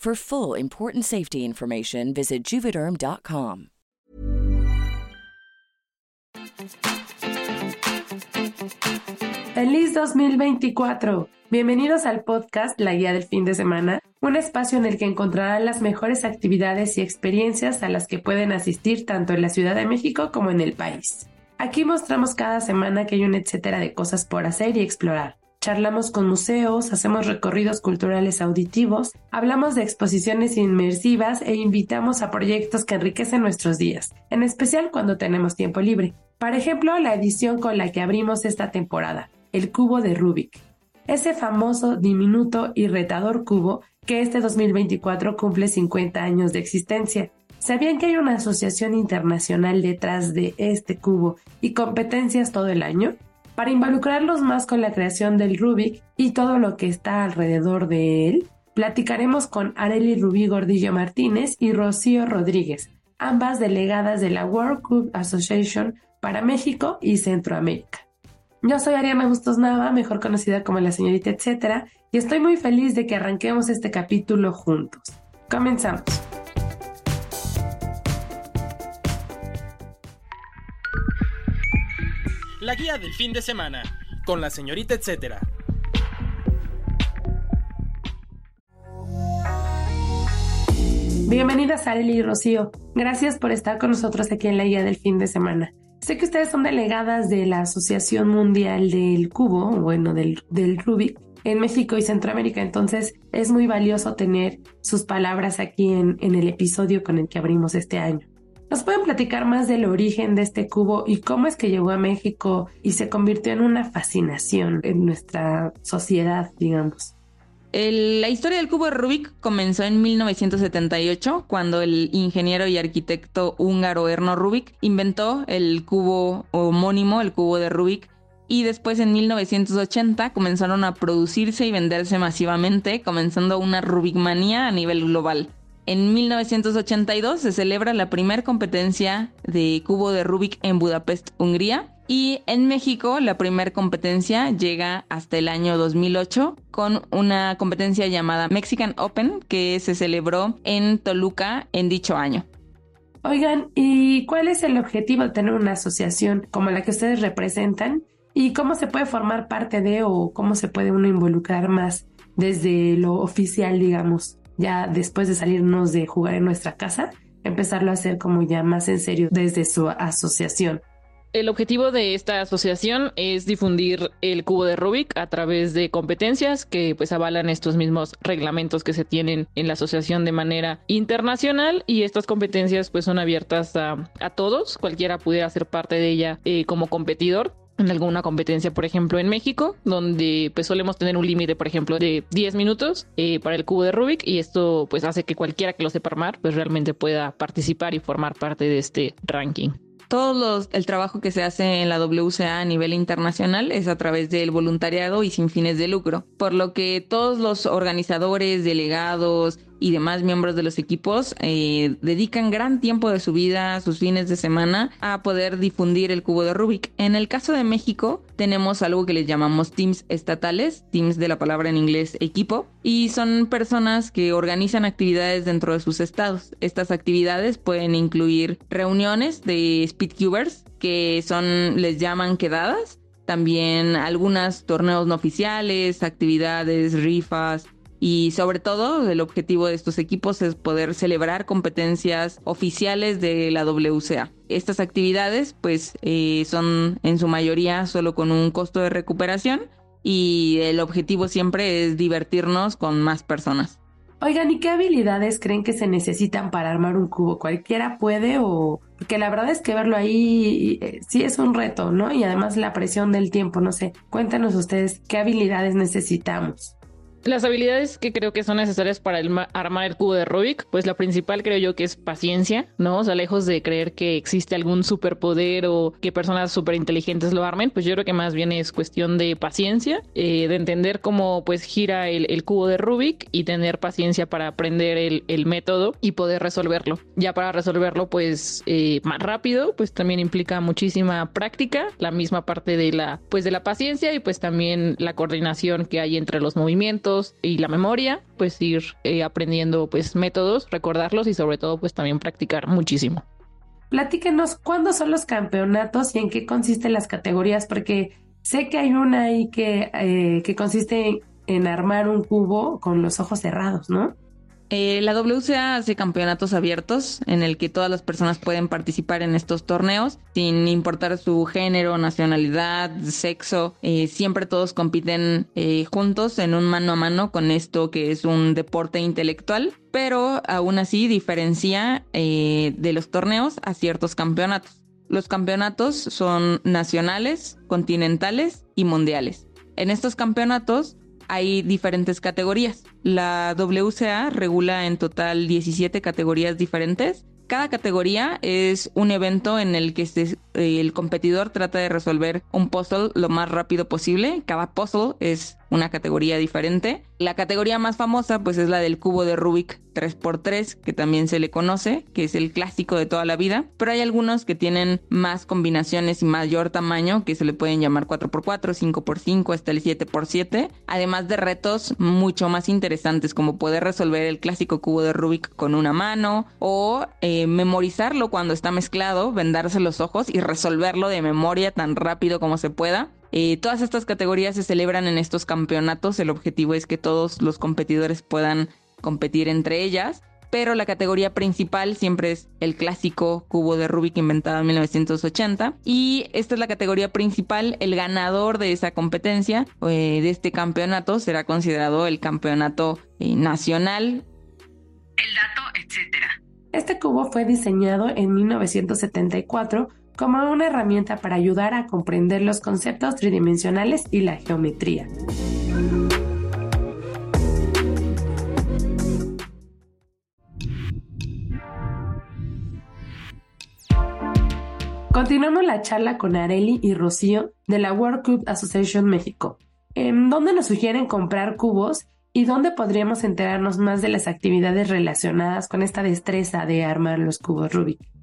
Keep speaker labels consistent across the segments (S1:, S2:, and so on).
S1: For full important safety information, visit juvederm.com.
S2: Feliz 2024. Bienvenidos al podcast La Guía del Fin de Semana, un espacio en el que encontrarán las mejores actividades y experiencias a las que pueden asistir tanto en la Ciudad de México como en el país. Aquí mostramos cada semana que hay un etcétera de cosas por hacer y explorar. Charlamos con museos, hacemos recorridos culturales auditivos, hablamos de exposiciones inmersivas e invitamos a proyectos que enriquecen nuestros días, en especial cuando tenemos tiempo libre. Por ejemplo, la edición con la que abrimos esta temporada, el cubo de Rubik. Ese famoso, diminuto y retador cubo que este 2024 cumple 50 años de existencia. ¿Sabían que hay una asociación internacional detrás de este cubo y competencias todo el año? Para involucrarlos más con la creación del Rubik y todo lo que está alrededor de él, platicaremos con Areli Rubí Gordillo Martínez y Rocío Rodríguez, ambas delegadas de la World Cube Association para México y Centroamérica. Yo soy Ariana Bustos Nava, mejor conocida como la señorita etcétera, y estoy muy feliz de que arranquemos este capítulo juntos. Comenzamos.
S3: La guía del fin de semana, con la señorita etcétera.
S2: Bienvenidas Arely y Rocío. Gracias por estar con nosotros aquí en la guía del fin de semana. Sé que ustedes son delegadas de la Asociación Mundial del Cubo, bueno, del, del Rubik, en México y Centroamérica, entonces es muy valioso tener sus palabras aquí en, en el episodio con el que abrimos este año. ¿Nos pueden platicar más del origen de este cubo y cómo es que llegó a México y se convirtió en una fascinación en nuestra sociedad, digamos?
S4: la historia del cubo de Rubik comenzó en 1978, cuando el ingeniero y arquitecto húngaro Erno Rubik inventó el cubo homónimo, el cubo de Rubik, y después en 1980 comenzaron a producirse y venderse masivamente, comenzando una Rubikmanía a nivel global. En 1982 se celebra la primera competencia de cubo de Rubik en Budapest, Hungría, y en México la primera competencia llega hasta el año 2008 con una competencia llamada Mexican Open que se celebró en Toluca en dicho año.
S2: Oigan, ¿y cuál es el objetivo de tener una asociación como la que ustedes representan? ¿Y cómo se puede formar parte de o cómo se puede uno involucrar más desde lo oficial, digamos, ya después de salirnos de jugar en nuestra casa, empezarlo a hacer como ya más en serio desde su asociación?
S5: El objetivo de esta asociación es difundir el cubo de Rubik a través de competencias que pues avalan estos mismos reglamentos que se tienen en la asociación de manera internacional y estas competencias pues son abiertas a, todos, cualquiera pudiera ser parte de ella eh, como competidor en alguna competencia, por ejemplo, en México, donde pues solemos tener un límite, por ejemplo, de 10 minutos eh, para el cubo de Rubik y esto pues hace que cualquiera que lo sepa armar pues realmente pueda participar y formar parte de este ranking.
S4: Todo el trabajo que se hace en la WCA a nivel internacional es a través del voluntariado y sin fines de lucro, por lo que todos los organizadores, delegados y demás miembros de los equipos eh, dedican gran tiempo de su vida, sus fines de semana, a poder difundir el cubo de Rubik. En el caso de México, tenemos algo que les llamamos teams estatales, teams de la palabra en inglés equipo, y son personas que organizan actividades dentro de sus estados. Estas actividades pueden incluir reuniones de speedcubers, que son, les llaman quedadas, también algunos torneos no oficiales, actividades, rifas, y sobre todo el objetivo de estos equipos es poder celebrar competencias oficiales de la WCA. Estas actividades pues eh, son en su mayoría solo con un costo de recuperación y el objetivo siempre es divertirnos con más personas.
S2: Oigan, ¿y qué habilidades creen que se necesitan para armar un cubo? ¿Cualquiera puede o...? Porque la verdad es que verlo ahí eh, sí es un reto, ¿no? Y además la presión del tiempo, no sé. Cuéntanos ustedes qué habilidades necesitamos.
S5: Las habilidades que creo que son necesarias para armar el cubo de Rubik, pues la principal creo yo que es paciencia, ¿no? O sea, lejos de creer que existe algún superpoder o que personas súper inteligentes lo armen, pues yo creo que más bien es cuestión de paciencia, eh, de entender cómo pues gira el, cubo de Rubik y tener paciencia para aprender el, método y poder resolverlo. Ya para resolverlo pues eh, más rápido, pues también implica muchísima práctica, la misma parte de la pues de la paciencia y pues también la coordinación que hay entre los movimientos y la memoria, pues ir eh, aprendiendo pues métodos, recordarlos y sobre todo pues también practicar muchísimo.
S2: Platíquenos cuándo son los campeonatos y en qué consisten las categorías, porque sé que hay una ahí que, eh, que consiste en armar un cubo con los ojos cerrados, ¿no?
S4: Eh, la WCA hace campeonatos abiertos en el que todas las personas pueden participar en estos torneos sin importar su género, nacionalidad, sexo. Eh, siempre todos compiten eh, juntos en un mano a mano con esto que es un deporte intelectual, pero aún así diferencia de los torneos a ciertos campeonatos. Los campeonatos son nacionales, continentales y mundiales. En estos campeonatos hay diferentes categorías. La WCA regula en total 17 categorías diferentes. Cada categoría es un evento en el que el competidor trata de resolver un puzzle lo más rápido posible. Cada puzzle es una categoría diferente. La categoría más famosa pues es la del cubo de Rubik 3x3, que también se le conoce, que es el clásico de toda la vida, pero hay algunos que tienen más combinaciones y mayor tamaño, que se le pueden llamar 4x4, 5x5, hasta el 7x7, además de retos mucho más interesantes como poder resolver el clásico cubo de Rubik con una mano o eh, memorizarlo cuando está mezclado, vendarse los ojos y resolverlo de memoria tan rápido como se pueda. Eh, todas estas categorías se celebran en estos campeonatos. El objetivo es que todos los competidores puedan competir entre ellas. Pero la categoría principal siempre es el clásico cubo de Rubik inventado en 1980. Y esta es la categoría principal. El ganador de esa competencia, eh, de este campeonato, será considerado el campeonato eh, nacional.
S2: El dato, etc. Este cubo fue diseñado en 1974 como una herramienta para ayudar a comprender los conceptos tridimensionales y la geometría. Continuamos la charla con Areli y Rocío de la World Cube Association México, en donde nos sugieren comprar cubos y dónde podríamos enterarnos más de las actividades relacionadas con esta destreza de armar los cubos Rubik.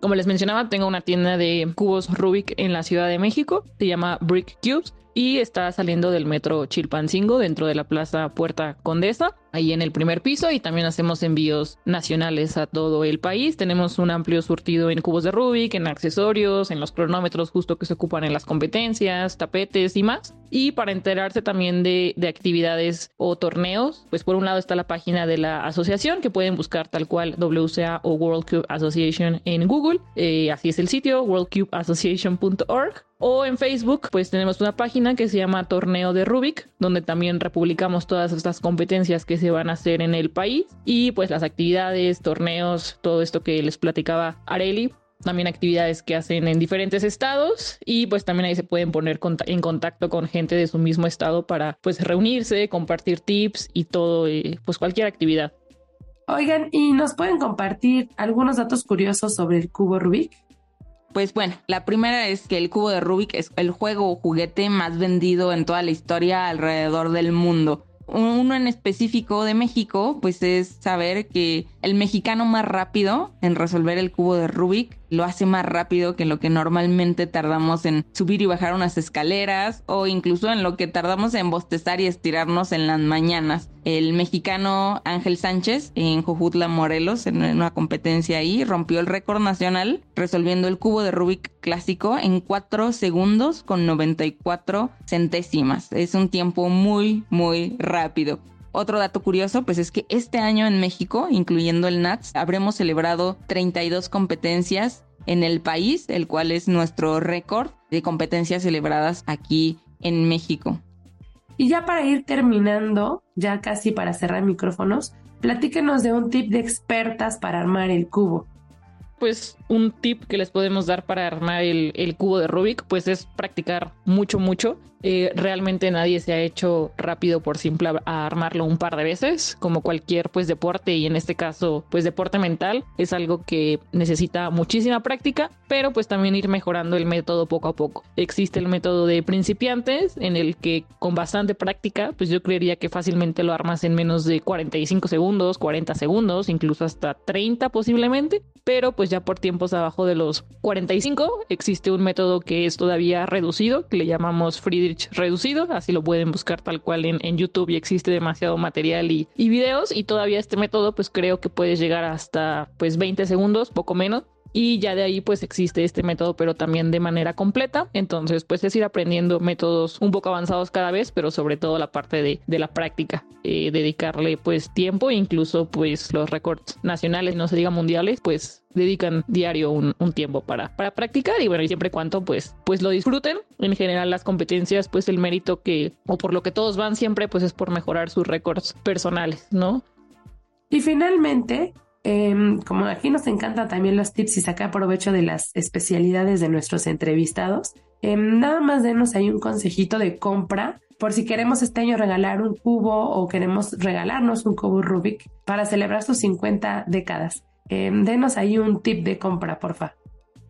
S5: Como les mencionaba, tengo una tienda de cubos Rubik en la Ciudad de México, se llama Brick Cubes y está saliendo del metro Chilpancingo dentro de la Plaza Puerta Condesa, ahí en el primer piso y también hacemos envíos nacionales a todo el país. Tenemos un amplio surtido en cubos de Rubik, en accesorios, en los cronómetros justo que se ocupan en las competencias, tapetes y más. Y para enterarse también de, actividades o torneos, pues por un lado está la página de la asociación que pueden buscar tal cual WCA o World Cube Association en Google. Eh, así es el sitio, worldcubeassociation.org. O en Facebook, pues tenemos una página que se llama Torneo de Rubik, donde también republicamos todas estas competencias que se van a hacer en el país y pues las actividades, torneos, todo esto que les platicaba Areli, también actividades que hacen en diferentes estados y pues también ahí se pueden poner en contacto con gente de su mismo estado para pues reunirse, compartir tips y todo, eh, pues cualquier actividad.
S2: Oigan, ¿y nos pueden compartir algunos datos curiosos sobre el cubo Rubik?
S4: Pues bueno, la primera es que el cubo de Rubik es el juego o juguete más vendido en toda la historia alrededor del mundo. Uno en específico de México, pues es saber que el mexicano más rápido en resolver el cubo de Rubik lo hace más rápido que lo que normalmente tardamos en subir y bajar unas escaleras o incluso en lo que tardamos en bostezar y estirarnos en las mañanas. El mexicano Ángel Sánchez en Jojutla, Morelos, en una competencia ahí, rompió el récord nacional resolviendo el cubo de Rubik clásico en 4 segundos con 94 centésimas. Es un tiempo muy, muy rápido. Otro dato curioso, pues es que este año en México, incluyendo el NATS, habremos celebrado 32 competencias en el país, el cual es nuestro récord de competencias celebradas aquí en México.
S2: Y ya para ir terminando, ya casi para cerrar micrófonos, platíquenos de un tip de expertas para armar el cubo
S5: pues un tip que les podemos dar para armar el, el, cubo de Rubik, pues es practicar mucho, mucho. Eh, realmente nadie se ha hecho rápido por simple a armarlo un par de veces, como cualquier pues deporte y en este caso pues deporte mental es algo que necesita muchísima práctica, pero pues también ir mejorando el método poco a poco. Existe el método de principiantes en el que con bastante práctica pues yo creería que fácilmente lo armas en menos de 45 segundos, 40 segundos, incluso hasta 30 posiblemente, pero pues ya por tiempos abajo de los 45 existe un método que es todavía reducido que le llamamos Friedrich reducido, así lo pueden buscar tal cual en, YouTube y existe demasiado material y, videos y todavía este método pues creo que puede llegar hasta pues 20 segundos, poco menos, y ya de ahí pues existe este método pero también de manera completa. Entonces pues es ir aprendiendo métodos un poco avanzados cada vez pero sobre todo la parte de, de la práctica eh, dedicarle pues tiempo incluso pues los récords nacionales no se diga mundiales pues dedican diario un, un, tiempo para, para practicar y bueno y siempre cuanto pues pues lo disfruten. En general las competencias pues el mérito que o por lo que todos van siempre pues es por mejorar sus récords personales no
S2: y finalmente Em, como aquí nos encantan también los tips y sacar provecho de las especialidades de nuestros entrevistados, em, nada más denos ahí un consejito de compra por si queremos este año regalar un cubo o queremos regalarnos un cubo Rubik para celebrar sus 50 décadas. Em, denos ahí un tip de compra, porfa.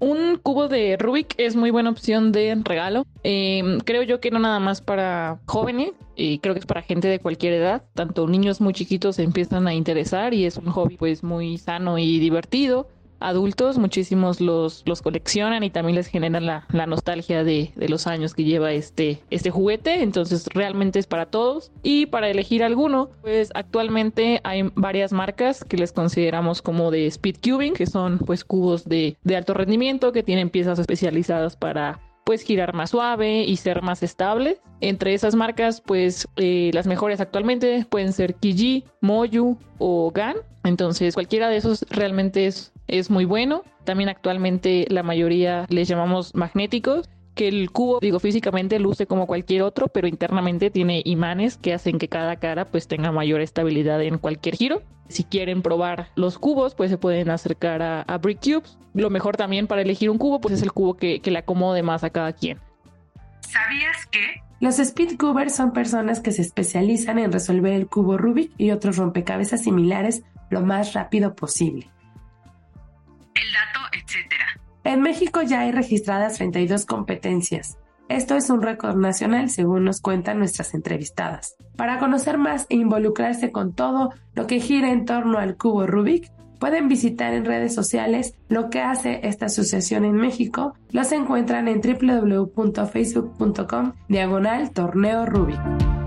S5: Un cubo de Rubik es muy buena opción de regalo. Em, creo yo que no nada más para jóvenes, y creo que es para gente de cualquier edad. Tanto niños muy chiquitos se empiezan a interesar y es un hobby pues muy sano y divertido adultos, muchísimos los, los coleccionan y también les genera la, la nostalgia de, de, los años que lleva este, este juguete, entonces realmente es para todos. Y para elegir alguno, pues actualmente hay varias marcas que les consideramos como de speed cubing, que son pues cubos de, de alto rendimiento que tienen piezas especializadas para pues girar más suave y ser más estable. Entre esas marcas, pues eh, las mejores actualmente pueden ser Kiji, Moyu o GAN. Entonces cualquiera de esos realmente es es muy bueno. También actualmente la mayoría les llamamos magnéticos que el cubo, digo, físicamente luce como cualquier otro, pero internamente tiene imanes que hacen que cada cara pues tenga mayor estabilidad en cualquier giro. Si quieren probar los cubos, pues se pueden acercar a, a Brick Cubes. Lo mejor también para elegir un cubo, pues es el cubo que, que le acomode más a cada quien.
S2: ¿Sabías que? Los speedcubers son personas que se especializan en resolver el cubo Rubik y otros rompecabezas similares lo más rápido posible el dato, etc. En México ya hay registradas 32 competencias. Esto es un récord nacional, según nos cuentan nuestras entrevistadas. Para conocer más e involucrarse con todo lo que gira en torno al cubo Rubik, pueden visitar en redes sociales lo que hace esta asociación en México. Los encuentran en www.facebook.com diagonal torneo Rubik.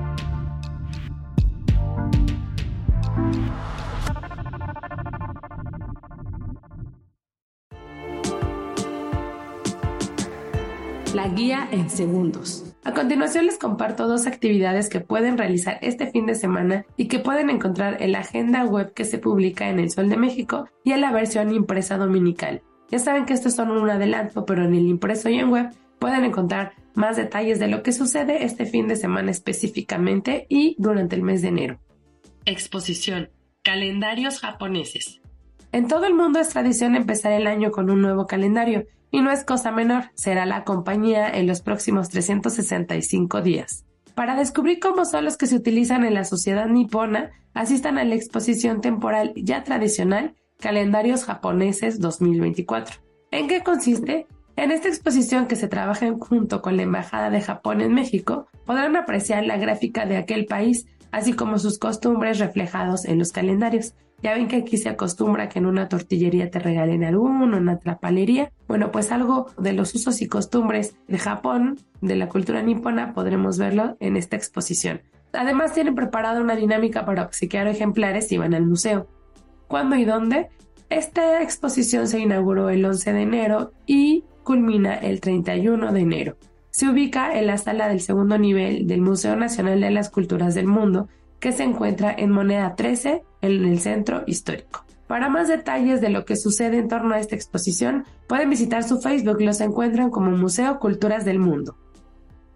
S2: La guía en segundos. A continuación les comparto dos actividades que pueden realizar este fin de semana y que pueden encontrar en la agenda web que se publica en El Sol de México y en la versión impresa dominical. Ya saben que estos son un adelanto, pero en el impreso y en web pueden encontrar más detalles de lo que sucede este fin de semana específicamente y durante el mes de enero. Exposición. Calendarios japoneses. En todo el mundo es tradición empezar el año con un nuevo calendario y no es cosa menor, será la compañía en los próximos 365 días. Para descubrir cómo son los que se utilizan en la sociedad nipona, asistan a la exposición temporal ya tradicional Calendarios Japoneses 2024. ¿En qué consiste? En esta exposición que se trabaja junto con la Embajada de Japón en México, podrán apreciar la gráfica de aquel país, así como sus costumbres reflejados en los calendarios. Ya ven que aquí se acostumbra que en una tortillería te regalen alguno, en una trapalería. Bueno, pues algo de los usos y costumbres de Japón, de la cultura nipona, podremos verlo en esta exposición. Además, tienen preparada una dinámica para obsequiar ejemplares si van al museo. ¿Cuándo y dónde? Esta exposición se inauguró el 11 de enero y culmina el 31 de enero. Se ubica en la sala del segundo nivel del Museo Nacional de las Culturas del Mundo, que se encuentra en Moneda 13, en el centro histórico. Para más detalles de lo que sucede en torno a esta exposición, pueden visitar su Facebook, los encuentran como Museo Culturas del Mundo.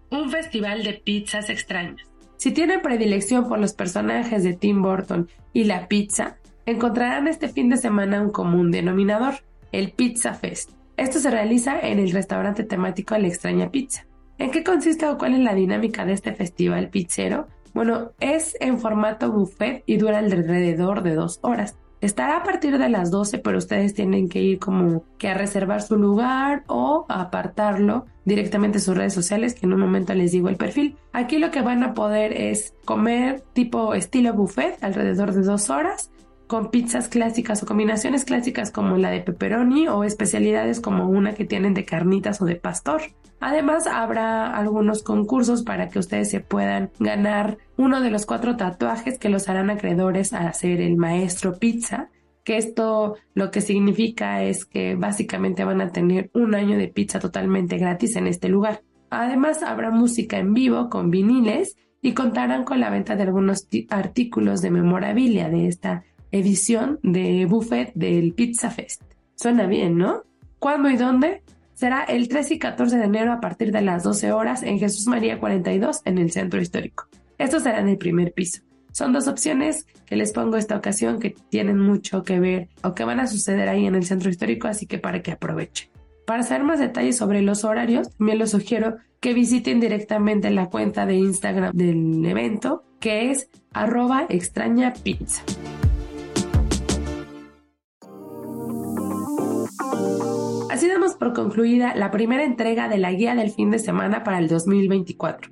S2: Un festival de pizzas extrañas. Si tienen predilección por los personajes de Tim Burton y la pizza, encontrarán este fin de semana un común denominador, el Pizza Fest. Esto se realiza en el restaurante temático La Extraña Pizza. ¿En qué consiste o cuál es la dinámica de este festival pizzero? Bueno, es en formato buffet y dura alrededor de dos horas. Estará a partir de las 12, pero ustedes tienen que ir como que a reservar su lugar o a apartarlo directamente en sus redes sociales, que en un momento les digo el perfil. Aquí lo que van a poder es comer tipo estilo buffet alrededor de dos horas con pizzas clásicas o combinaciones clásicas como la de pepperoni o especialidades como una que tienen de carnitas o de pastor. Además, habrá algunos concursos para que ustedes se puedan ganar uno de los cuatro tatuajes que los harán acreedores a ser el maestro pizza, que esto lo que significa es que básicamente van a tener un año de pizza totalmente gratis en este lugar. Además, habrá música en vivo con viniles y contarán con la venta de algunos artículos de memorabilia de esta edición de buffet del Pizza Fest. Suena bien, ¿no? ¿Cuándo y dónde? Será el 13 y 14 de enero a partir de las 12 horas en Jesús María 42 en el centro histórico. Esto será el primer piso. Son dos opciones que les pongo esta ocasión que tienen mucho que ver o que van a suceder ahí en el centro histórico, así que para que aprovechen. Para saber más detalles sobre los horarios, también les sugiero que visiten directamente la cuenta de Instagram del evento, que es arroba extraña pizza. Así damos por concluida la primera entrega de la guía del fin de semana para el 2024.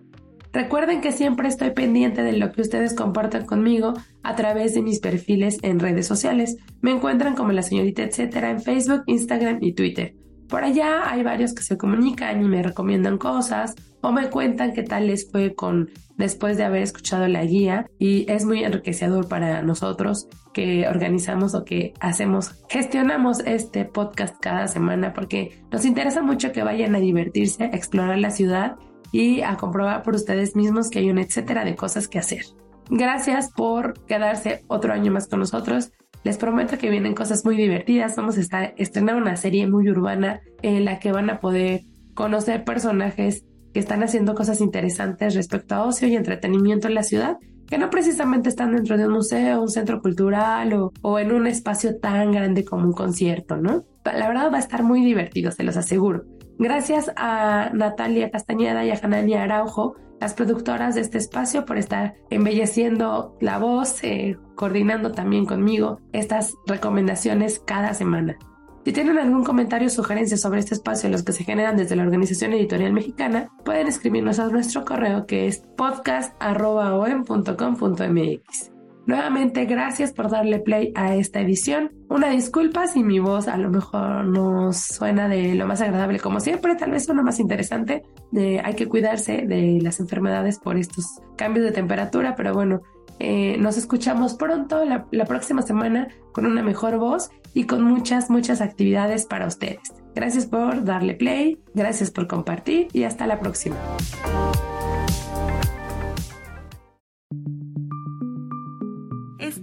S2: Recuerden que siempre estoy pendiente de lo que ustedes compartan conmigo a través de mis perfiles en redes sociales. Me encuentran como la señorita etcétera en Facebook, Instagram y Twitter. Por allá hay varios que se comunican y me recomiendan cosas o me cuentan qué tal les fue con después de haber escuchado la guía y es muy enriquecedor para nosotros que organizamos o que hacemos, gestionamos este podcast cada semana porque nos interesa mucho que vayan a divertirse, a explorar la ciudad y a comprobar por ustedes mismos que hay un etcétera de cosas que hacer. Gracias por quedarse otro año más con nosotros. Les prometo que vienen cosas muy divertidas. Vamos a estar estrenando una serie muy urbana en la que van a poder conocer personajes que están haciendo cosas interesantes respecto a ocio y entretenimiento en la ciudad, que no precisamente están dentro de un museo, un centro cultural o, en un espacio tan grande como un concierto, ¿no? La verdad va a estar muy divertido, se los aseguro. Gracias a Natalia Castañeda y a Janania Araujo las productoras de este espacio por estar embelleciendo la voz, eh, coordinando también conmigo estas recomendaciones cada semana. Si tienen algún comentario o sugerencia sobre este espacio, los que se generan desde la Organización Editorial Mexicana, pueden escribirnos a nuestro correo que es podcast.com.mx. Nuevamente, gracias por darle play a esta edición. Una disculpa si mi voz a lo mejor no suena de lo más agradable como siempre, tal vez suena más interesante. Hay que cuidarse de las enfermedades por estos cambios de temperatura, pero bueno, eh, nos escuchamos pronto la próxima semana con una mejor voz y con muchas, muchas actividades para ustedes. Gracias por darle play, gracias por compartir y hasta la próxima.